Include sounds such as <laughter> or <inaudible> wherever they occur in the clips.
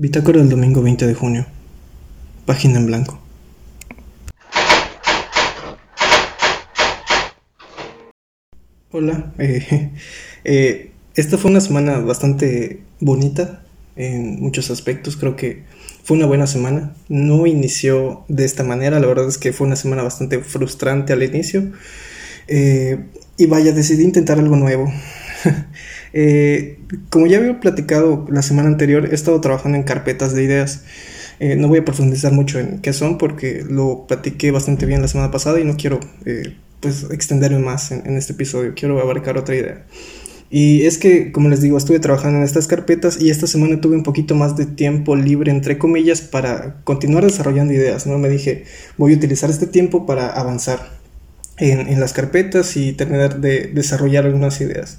Bitácora del domingo 20 de junio. Página en blanco. Hola. <laughs> eh, eh, esta fue una semana bastante bonita en muchos aspectos. Creo que fue una buena semana. No inició de esta manera. La verdad es que fue una semana bastante frustrante al inicio. Eh, y vaya, decidí intentar algo nuevo. <laughs> Eh, como ya había platicado la semana anterior, he estado trabajando en carpetas de ideas. Eh, no voy a profundizar mucho en qué son porque lo platiqué bastante bien la semana pasada y no quiero eh, pues extenderme más en, en, este episodio. Quiero abarcar otra idea. Y es que, como les digo, estuve trabajando en estas carpetas y esta semana tuve un poquito más de tiempo libre, entre comillas, para continuar desarrollando ideas. ¿no? Me dije, voy a utilizar este tiempo para avanzar en, en las carpetas y terminar de desarrollar algunas ideas.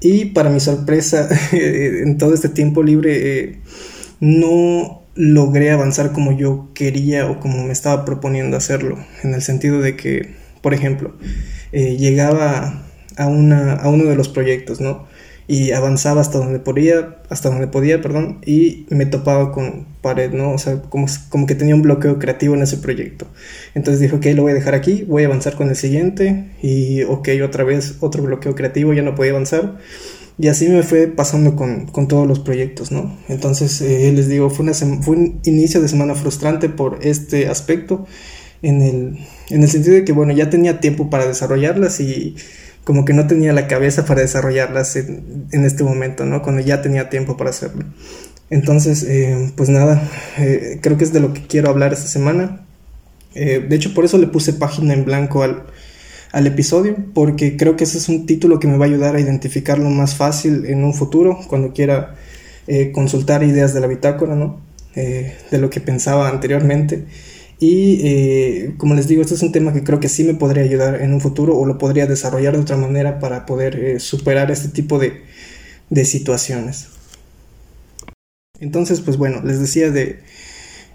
Y para mi sorpresa, <laughs> en todo este tiempo libre eh, no logré avanzar como yo quería o como me estaba proponiendo hacerlo. En el sentido de que, por ejemplo, eh, llegaba a, una, a uno de los proyectos, ¿no? Y avanzaba hasta donde podía, hasta donde podía, perdón, y me topaba con pared, ¿no? O sea, como, como que tenía un bloqueo creativo en ese proyecto. Entonces dije, ok, lo voy a dejar aquí, voy a avanzar con el siguiente, y ok, otra vez otro bloqueo creativo, ya no podía avanzar. Y así me fue pasando con, con todos los proyectos, ¿no? Entonces, eh, les digo, fue, una fue un inicio de semana frustrante por este aspecto, en el, en el sentido de que, bueno, ya tenía tiempo para desarrollarlas y como que no tenía la cabeza para desarrollarlas en, este momento, ¿no? Cuando ya tenía tiempo para hacerlo. Entonces, eh, pues nada, eh, creo que es de lo que quiero hablar esta semana. Eh, de hecho, por eso le puse página en blanco al, al, episodio, porque creo que ese es un título que me va a ayudar a identificarlo más fácil en un futuro, cuando quiera consultar ideas de la bitácora, ¿no? De lo que pensaba anteriormente. Y eh, como les digo, este es un tema que creo que sí me podría ayudar en un futuro o lo podría desarrollar de otra manera para poder eh, superar este tipo de, de, situaciones. Entonces, pues bueno, les decía de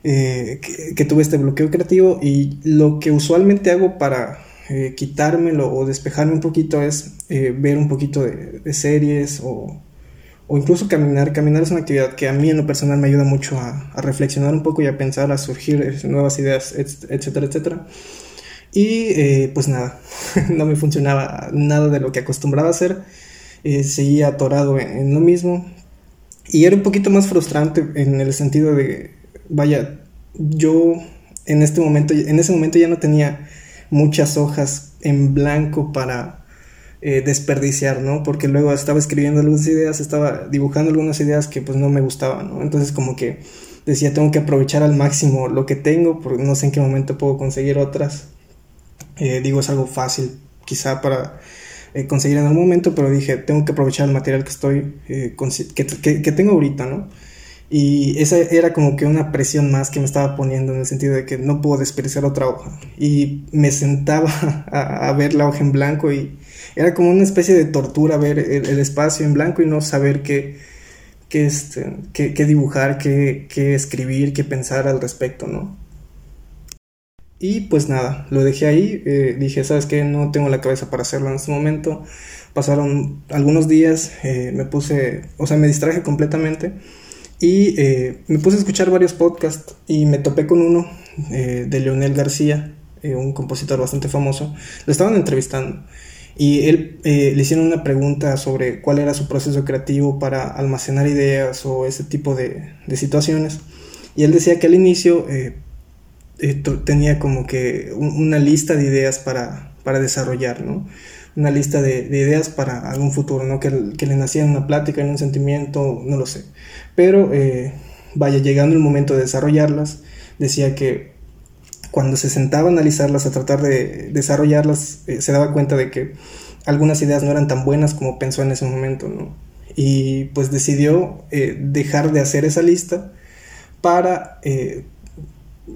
eh, que, tuve este bloqueo creativo y lo que usualmente hago para quitármelo o despejarme un poquito es ver un poquito de, de series o o incluso caminar. Caminar es una actividad que a mí en lo personal me ayuda mucho a, reflexionar un poco y a pensar, a surgir nuevas ideas, etcétera, etcétera. Y eh, pues nada, <laughs> no me funcionaba nada de lo que acostumbraba a hacer. Eh, seguía atorado en, en, lo mismo. Y era un poquito más frustrante en el sentido de, vaya, yo en este momento, en ese momento ya no tenía muchas hojas en blanco para eh, desperdiciar, ¿no? Porque luego estaba escribiendo algunas ideas, estaba dibujando algunas ideas que pues no me gustaban, ¿no? Entonces como que decía, tengo que aprovechar al máximo lo que tengo, porque no sé en qué momento puedo conseguir otras. Eh, digo, es algo fácil quizá para eh, conseguir en algún momento, pero dije, tengo que aprovechar el material que estoy, eh, que, que, que, tengo ahorita, ¿no? Y esa era como que una presión más que me estaba poniendo en el sentido de que no puedo desperdiciar otra hoja. Y me sentaba <laughs> a, ver la hoja en blanco y era como una especie de tortura ver el, espacio en blanco y no saber qué, qué, este, qué dibujar, qué, qué, escribir, qué pensar al respecto, ¿no? Y pues nada, lo dejé ahí, eh, dije, ¿sabes qué? No tengo la cabeza para hacerlo en este momento. Pasaron algunos días, eh, me puse, o sea, me distraje completamente y eh, me puse a escuchar varios podcasts y me topé con uno eh, de Leonel García, eh, un compositor bastante famoso. Lo estaban entrevistando y él le hicieron una pregunta sobre cuál era su proceso creativo para almacenar ideas o ese tipo de, de situaciones. Y él decía que al inicio tenía como que un, una lista de ideas para, para desarrollar, ¿no? Una lista de, de, ideas para algún futuro, ¿no? Que, que, le nacía en una plática, en un sentimiento, no lo sé. Pero, eh, vaya, llegando el momento de desarrollarlas, decía que cuando se sentaba a analizarlas, a tratar de desarrollarlas, eh, se daba cuenta de que algunas ideas no eran tan buenas como pensó en ese momento, ¿no? Y pues decidió eh, dejar de hacer esa lista para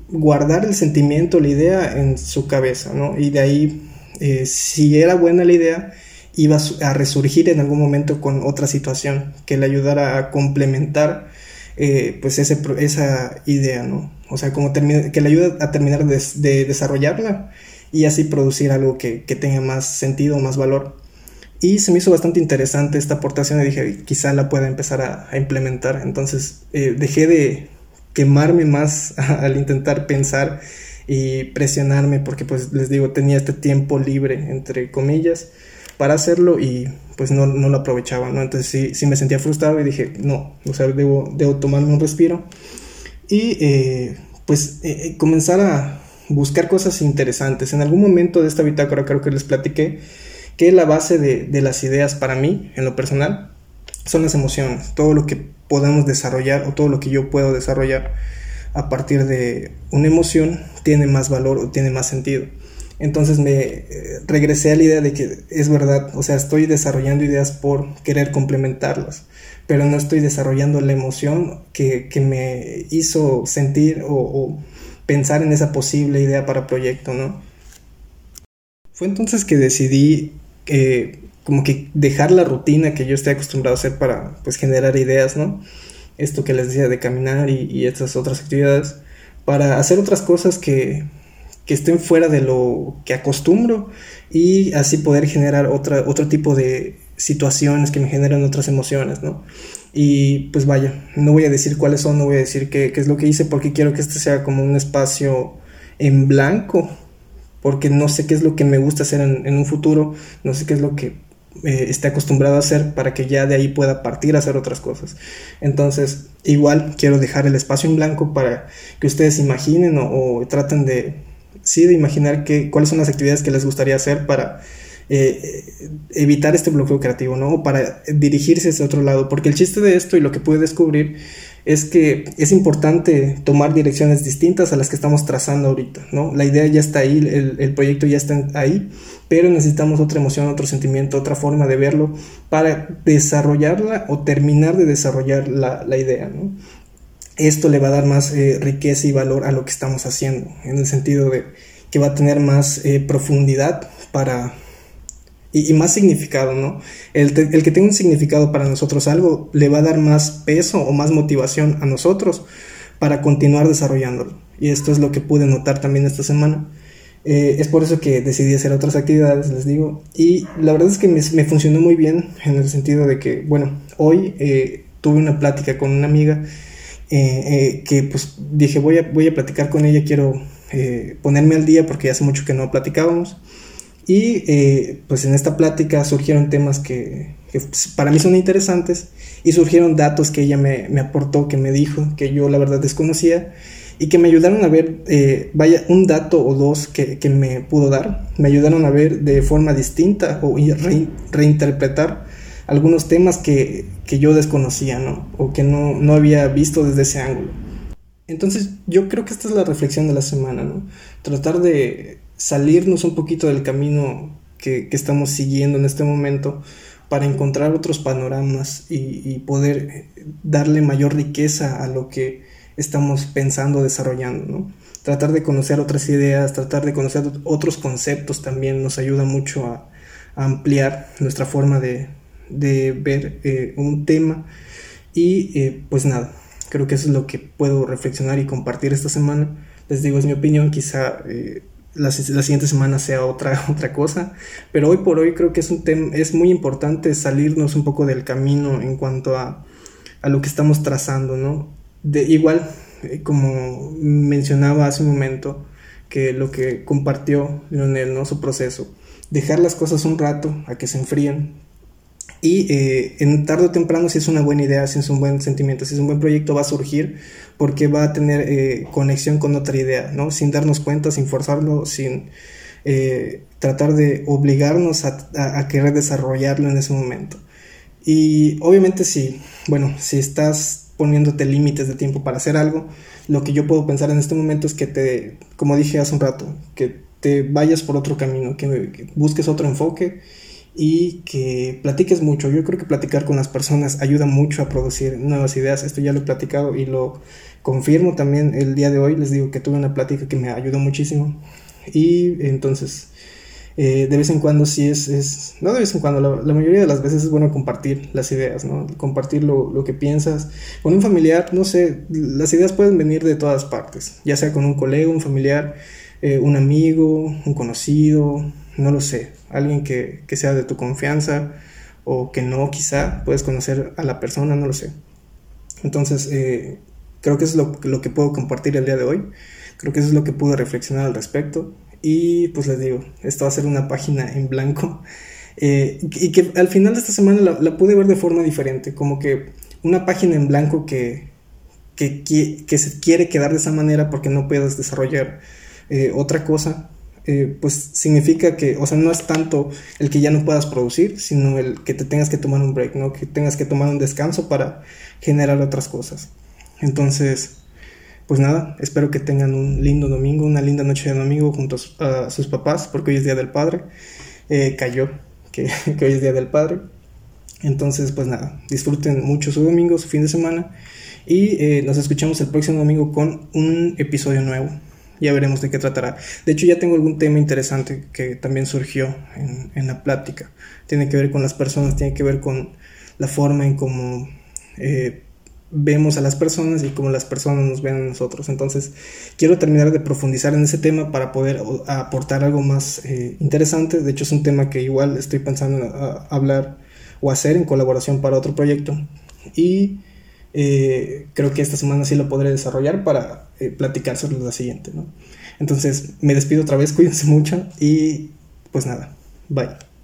guardar el sentimiento, la idea en su cabeza, ¿no? Y de ahí, eh, si era buena la idea, iba a resurgir en algún momento con otra situación que le ayudara a complementar eh, pues ese, esa idea, ¿no? O sea, como que le ayuda a terminar de, de, desarrollarla y así producir algo que, que, tenga más sentido, más valor. Y se me hizo bastante interesante esta aportación y dije, quizá la pueda empezar a, implementar. Entonces eh, dejé de quemarme más <laughs> al intentar pensar y presionarme porque pues les digo, tenía este tiempo libre, entre comillas, para hacerlo y pues no, no lo aprovechaba, ¿no? Entonces sí, sí, me sentía frustrado y dije, no, o sea, debo, debo tomarme un respiro y eh, pues eh, comenzar a buscar cosas interesantes. En algún momento de esta bitácora creo que les platiqué que la base de, las ideas para mí, en lo personal, son las emociones, todo lo que podamos desarrollar o todo lo que yo puedo desarrollar a partir de una emoción tiene más valor o tiene más sentido. Entonces me eh, regresé a la idea de que es verdad, o sea, estoy desarrollando ideas por querer complementarlas, pero no estoy desarrollando la emoción que, me hizo sentir o, pensar en esa posible idea para proyecto, ¿no? Fue entonces que decidí como que dejar la rutina que yo estoy acostumbrado a hacer para pues generar ideas, ¿no? Esto que les decía de caminar y, estas otras actividades, para hacer otras cosas que, que, estén fuera de lo que acostumbro y así poder generar otra, otro tipo de situaciones que me generan otras emociones, ¿no? Y pues vaya, no voy a decir cuáles son, no voy a decir qué, qué es lo que hice porque quiero que este sea como un espacio en blanco porque no sé qué es lo que me gusta hacer en, un futuro, no sé qué es lo que eh, esté acostumbrado a hacer para que ya de ahí pueda partir a hacer otras cosas. Entonces, igual quiero dejar el espacio en blanco para que ustedes imaginen o, traten de, sí, de imaginar que, cuáles son las actividades que les gustaría hacer para eh, evitar este bloqueo creativo, ¿no? O para dirigirse hacia otro lado, porque el chiste de esto y lo que pude descubrir es que es importante tomar direcciones distintas a las que estamos trazando ahorita, ¿no? La idea ya está ahí, el, proyecto ya está ahí, pero necesitamos otra emoción, otro sentimiento, otra forma de verlo para desarrollarla o terminar de desarrollar la, idea, ¿no? Esto le va a dar más eh, riqueza y valor a lo que estamos haciendo, en el sentido de que va a tener más eh, profundidad para y, más significado, ¿no? El, que tenga un significado para nosotros algo le va a dar más peso o más motivación a nosotros para continuar desarrollándolo. Y esto es lo que pude notar también esta semana. Eh, es por eso que decidí hacer otras actividades, les digo. Y la verdad es que me, funcionó muy bien en el sentido de que, bueno, hoy eh, tuve una plática con una amiga eh, que pues dije voy a, voy a platicar con ella, quiero ponerme al día porque hace mucho que no platicábamos. Y eh, pues en esta plática surgieron temas que, para mí son interesantes y surgieron datos que ella me, aportó, que me dijo, que yo la verdad desconocía y que me ayudaron a ver, eh, vaya, un dato o dos que, me pudo dar, me ayudaron a ver de forma distinta o reinterpretar algunos temas que, yo desconocía, ¿no? O que no, no había visto desde ese ángulo. Entonces yo creo que esta es la reflexión de la semana, ¿no? Tratar de salirnos un poquito del camino que, estamos siguiendo en este momento para encontrar otros panoramas y, poder eh, darle mayor riqueza a lo que estamos pensando, desarrollando, ¿no? Tratar de conocer otras ideas, tratar de conocer otros conceptos también nos ayuda mucho a, ampliar nuestra forma de, ver eh, un tema y eh, pues nada, creo que eso es lo que puedo reflexionar y compartir esta semana. Les digo, es mi opinión, quizá la, siguiente semana sea otra, <laughs> otra cosa, pero hoy por hoy creo que es, un es muy importante salirnos un poco del camino en cuanto a, a lo que estamos trazando, ¿no? De, igual, eh, como mencionaba hace un momento, que lo que compartió Lionel, ¿no? Su proceso, dejar las cosas un rato a que se enfríen, y eh, en tarde o temprano, si es una buena idea, si es un buen sentimiento, si es un buen proyecto, va a surgir porque va a tener eh, conexión con otra idea, ¿no? Sin darnos cuenta, sin forzarlo, sin eh, tratar de obligarnos a, querer desarrollarlo en ese momento. Y obviamente si, bueno, si estás poniéndote límites de tiempo para hacer algo, lo que yo puedo pensar en este momento es que te, como dije hace un rato, que te vayas por otro camino, que busques otro enfoque y que platiques mucho. Yo creo que platicar con las personas ayuda mucho a producir nuevas ideas. Esto ya lo he platicado y lo confirmo también el día de hoy. Les digo que tuve una plática que me ayudó muchísimo. Y entonces, eh, de vez en cuando sí es, es no de vez en cuando, la, mayoría de las veces es bueno compartir las ideas, ¿no? Compartir lo, lo que piensas. Con un familiar, no sé, las ideas pueden venir de todas partes, ya sea con un colega, un familiar, eh, un amigo, un conocido, no lo sé alguien que, que sea de tu confianza o que no, quizá puedes conocer a la persona, no lo sé. Entonces, eh, creo que eso es lo, que puedo compartir el día de hoy. Creo que eso es lo que pude reflexionar al respecto. Y pues les digo, esto va a ser una página en blanco. <laughs> Eh, y que al final de esta semana la, la, pude ver de forma diferente. Como que una página en blanco que, que, que, se quiere quedar de esa manera porque no puedes desarrollar eh, otra cosa. Eh, pues significa que, o sea, no es tanto el que ya no puedas producir, sino el que te tengas que tomar un break, ¿no? Que tengas que tomar un descanso para generar otras cosas. Entonces, pues nada, espero que tengan un lindo domingo, una linda noche de domingo junto a, sus papás, porque hoy es Día del Padre. Eh, cayó que, <laughs> que, hoy es Día del Padre. Entonces, pues nada, disfruten mucho su domingo, su fin de semana. Y nos escuchamos el próximo domingo con un episodio nuevo. Ya veremos de qué tratará. De hecho, ya tengo algún tema interesante que también surgió en, en la plática. Tiene que ver con las personas, tiene que ver con la forma en cómo eh, vemos a las personas y cómo las personas nos ven a nosotros. Entonces, quiero terminar de profundizar en ese tema para poder aportar algo más eh, interesante. De hecho, es un tema que igual estoy pensando en hablar o hacer en colaboración para otro proyecto. Y eh, creo que esta semana sí lo podré desarrollar para eh, platicar sobre la siguiente. ¿no? Entonces, me despido otra vez, <laughs> cuídense mucho y pues nada, bye.